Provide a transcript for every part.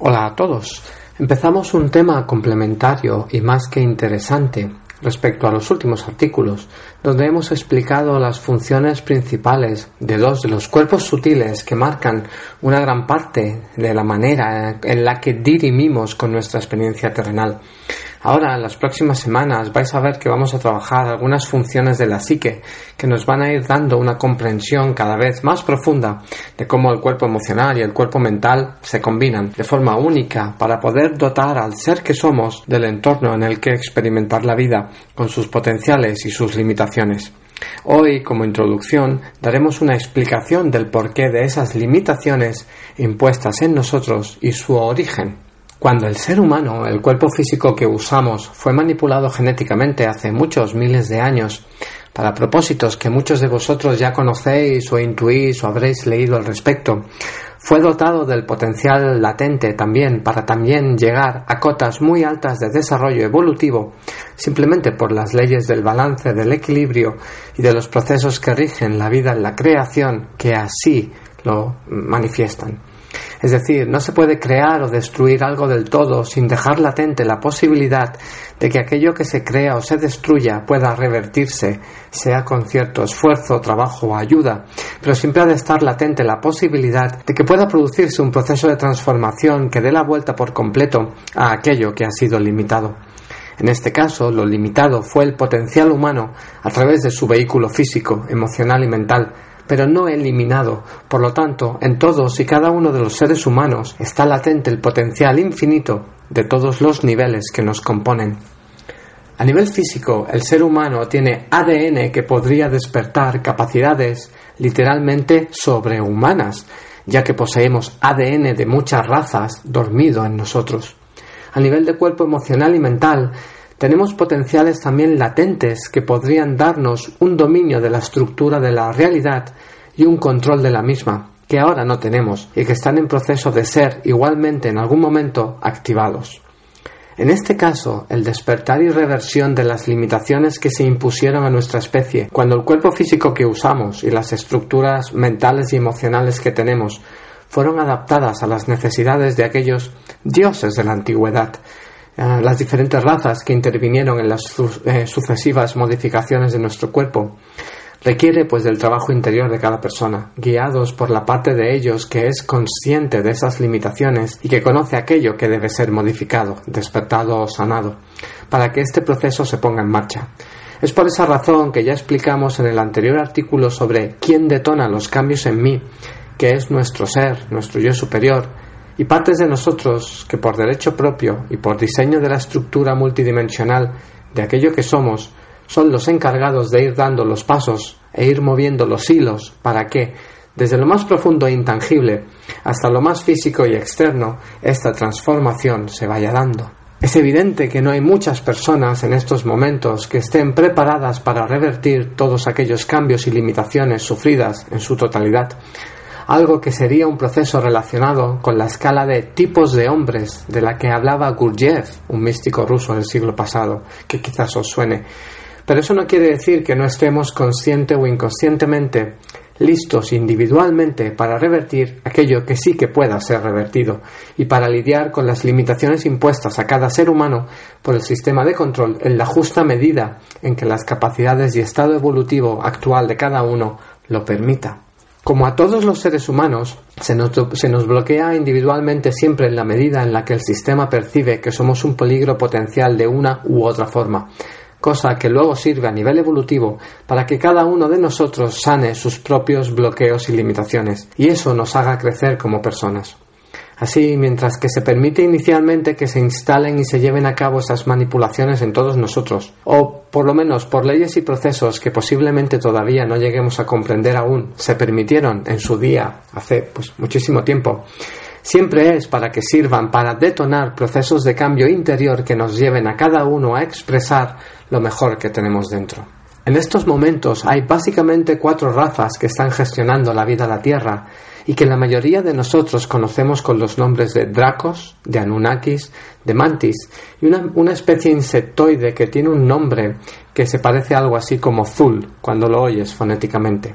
Hola a todos. Empezamos un tema complementario y más que interesante respecto a los últimos artículos, donde hemos explicado las funciones principales de dos de los cuerpos sutiles que marcan una gran parte de la manera en la que dirimimos con nuestra experiencia terrenal. Ahora, en las próximas semanas, vais a ver que vamos a trabajar algunas funciones de la psique que nos van a ir dando una comprensión cada vez más profunda de cómo el cuerpo emocional y el cuerpo mental se combinan de forma única para poder dotar al ser que somos del entorno en el que experimentar la vida con sus potenciales y sus limitaciones. Hoy, como introducción, daremos una explicación del porqué de esas limitaciones impuestas en nosotros y su origen. Cuando el ser humano, el cuerpo físico que usamos, fue manipulado genéticamente hace muchos miles de años, para propósitos que muchos de vosotros ya conocéis o intuís o habréis leído al respecto, fue dotado del potencial latente también para también llegar a cotas muy altas de desarrollo evolutivo, simplemente por las leyes del balance, del equilibrio y de los procesos que rigen la vida en la creación que así lo manifiestan. Es decir, no se puede crear o destruir algo del todo sin dejar latente la posibilidad de que aquello que se crea o se destruya pueda revertirse, sea con cierto esfuerzo, trabajo o ayuda, pero siempre ha de estar latente la posibilidad de que pueda producirse un proceso de transformación que dé la vuelta por completo a aquello que ha sido limitado. En este caso, lo limitado fue el potencial humano a través de su vehículo físico, emocional y mental, pero no eliminado. Por lo tanto, en todos y cada uno de los seres humanos está latente el potencial infinito de todos los niveles que nos componen. A nivel físico, el ser humano tiene ADN que podría despertar capacidades literalmente sobrehumanas, ya que poseemos ADN de muchas razas dormido en nosotros. A nivel de cuerpo emocional y mental, tenemos potenciales también latentes que podrían darnos un dominio de la estructura de la realidad y un control de la misma, que ahora no tenemos y que están en proceso de ser igualmente en algún momento activados. En este caso, el despertar y reversión de las limitaciones que se impusieron a nuestra especie, cuando el cuerpo físico que usamos y las estructuras mentales y emocionales que tenemos fueron adaptadas a las necesidades de aquellos dioses de la antigüedad, las diferentes razas que intervinieron en las eh, sucesivas modificaciones de nuestro cuerpo. Requiere pues del trabajo interior de cada persona, guiados por la parte de ellos que es consciente de esas limitaciones y que conoce aquello que debe ser modificado, despertado o sanado, para que este proceso se ponga en marcha. Es por esa razón que ya explicamos en el anterior artículo sobre quién detona los cambios en mí, que es nuestro ser, nuestro yo superior, y partes de nosotros que por derecho propio y por diseño de la estructura multidimensional de aquello que somos, son los encargados de ir dando los pasos e ir moviendo los hilos para que, desde lo más profundo e intangible hasta lo más físico y externo, esta transformación se vaya dando. Es evidente que no hay muchas personas en estos momentos que estén preparadas para revertir todos aquellos cambios y limitaciones sufridas en su totalidad, algo que sería un proceso relacionado con la escala de tipos de hombres de la que hablaba Gurdjieff, un místico ruso del siglo pasado, que quizás os suene. Pero eso no quiere decir que no estemos consciente o inconscientemente listos individualmente para revertir aquello que sí que pueda ser revertido y para lidiar con las limitaciones impuestas a cada ser humano por el sistema de control en la justa medida en que las capacidades y estado evolutivo actual de cada uno lo permita. Como a todos los seres humanos, se nos, bloquea individualmente siempre en la medida en la que el sistema percibe que somos un peligro potencial de una u otra forma, cosa que luego sirve a nivel evolutivo para que cada uno de nosotros sane sus propios bloqueos y limitaciones, y eso nos haga crecer como personas. Así, mientras que se permite inicialmente que se instalen y se lleven a cabo esas manipulaciones en todos nosotros, o por lo menos por leyes y procesos que posiblemente todavía no lleguemos a comprender aún, se permitieron en su día, hace pues muchísimo tiempo, siempre es para que sirvan para detonar procesos de cambio interior que nos lleven a cada uno a expresar lo mejor que tenemos dentro. En estos momentos hay básicamente cuatro razas que están gestionando la vida de la Tierra y que la mayoría de nosotros conocemos con los nombres de Dracos, de Anunnakis, de Mantis y una, una especie insectoide que tiene un nombre que se parece a algo así como Zul cuando lo oyes fonéticamente.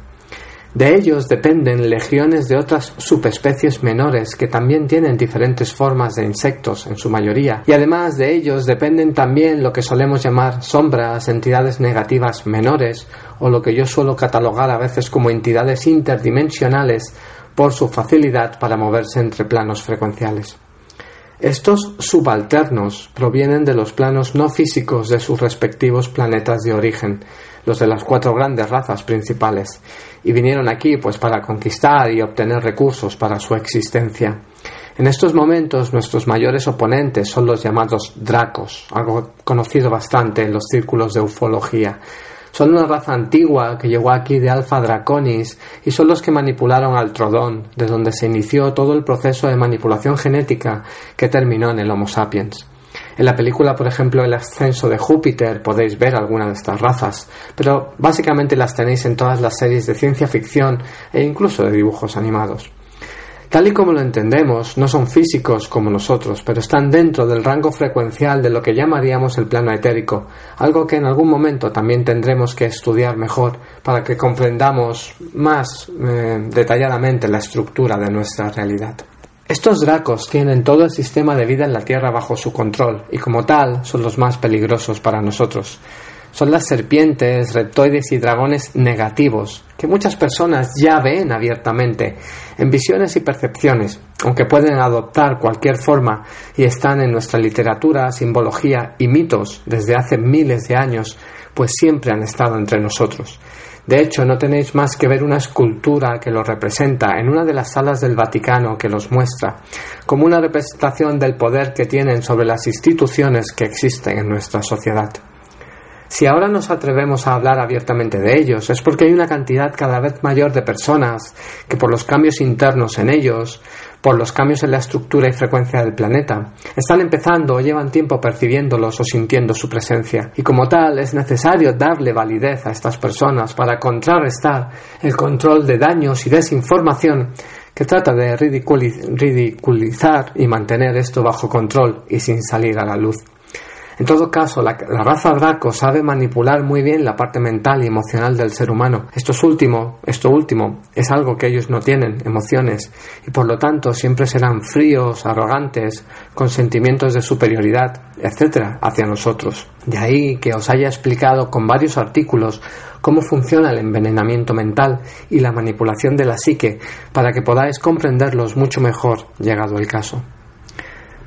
De ellos dependen legiones de otras subespecies menores que también tienen diferentes formas de insectos en su mayoría, y además de ellos dependen también lo que solemos llamar sombras, entidades negativas menores, o lo que yo suelo catalogar a veces como entidades interdimensionales por su facilidad para moverse entre planos frecuenciales. Estos subalternos provienen de los planos no físicos de sus respectivos planetas de origen, los de las cuatro grandes razas principales, y vinieron aquí pues para conquistar y obtener recursos para su existencia. En estos momentos nuestros mayores oponentes son los llamados dracos, algo conocido bastante en los círculos de ufología. Son una raza antigua que llegó aquí de Alpha Draconis y son los que manipularon al Trodón, de donde se inició todo el proceso de manipulación genética que terminó en el Homo sapiens. En la película, por ejemplo, El ascenso de Júpiter podéis ver alguna de estas razas, pero básicamente las tenéis en todas las series de ciencia ficción e incluso de dibujos animados. Tal y como lo entendemos, no son físicos como nosotros, pero están dentro del rango frecuencial de lo que llamaríamos el plano etérico, algo que en algún momento también tendremos que estudiar mejor para que comprendamos más eh, detalladamente la estructura de nuestra realidad. Estos dracos tienen todo el sistema de vida en la Tierra bajo su control y como tal son los más peligrosos para nosotros son las serpientes, reptoides y dragones negativos, que muchas personas ya ven abiertamente, en visiones y percepciones, aunque pueden adoptar cualquier forma y están en nuestra literatura, simbología y mitos desde hace miles de años, pues siempre han estado entre nosotros. De hecho, no tenéis más que ver una escultura que los representa en una de las salas del Vaticano que los muestra, como una representación del poder que tienen sobre las instituciones que existen en nuestra sociedad. Si ahora nos atrevemos a hablar abiertamente de ellos, es porque hay una cantidad cada vez mayor de personas que por los cambios internos en ellos, por los cambios en la estructura y frecuencia del planeta, están empezando o llevan tiempo percibiéndolos o sintiendo su presencia. Y como tal, es necesario darle validez a estas personas para contrarrestar el control de daños y desinformación que trata de ridiculizar y mantener esto bajo control y sin salir a la luz. En todo caso, la, raza Draco sabe manipular muy bien la parte mental y emocional del ser humano. Esto último, esto último es algo que ellos no tienen, emociones, y por lo tanto siempre serán fríos, arrogantes, con sentimientos de superioridad, etcétera, hacia nosotros. De ahí que os haya explicado con varios artículos cómo funciona el envenenamiento mental y la manipulación de la psique para que podáis comprenderlos mucho mejor llegado el caso.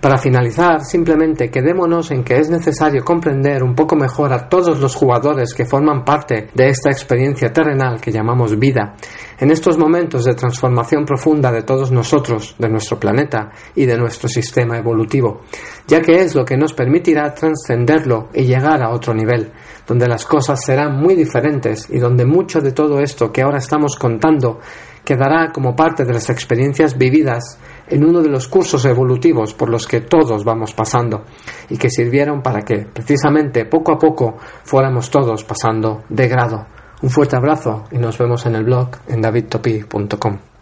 Para finalizar, simplemente quedémonos en que es necesario comprender un poco mejor a todos los jugadores que forman parte de esta experiencia terrenal que llamamos vida, en estos momentos de transformación profunda de todos nosotros, de nuestro planeta y de nuestro sistema evolutivo, ya que es lo que nos permitirá trascenderlo y llegar a otro nivel, donde las cosas serán muy diferentes y donde mucho de todo esto que ahora estamos contando quedará como parte de las experiencias vividas en uno de los cursos evolutivos por los que todos vamos pasando y que sirvieron para que, precisamente, poco a poco fuéramos todos pasando de grado. Un fuerte abrazo y nos vemos en el blog en davidtopi.com.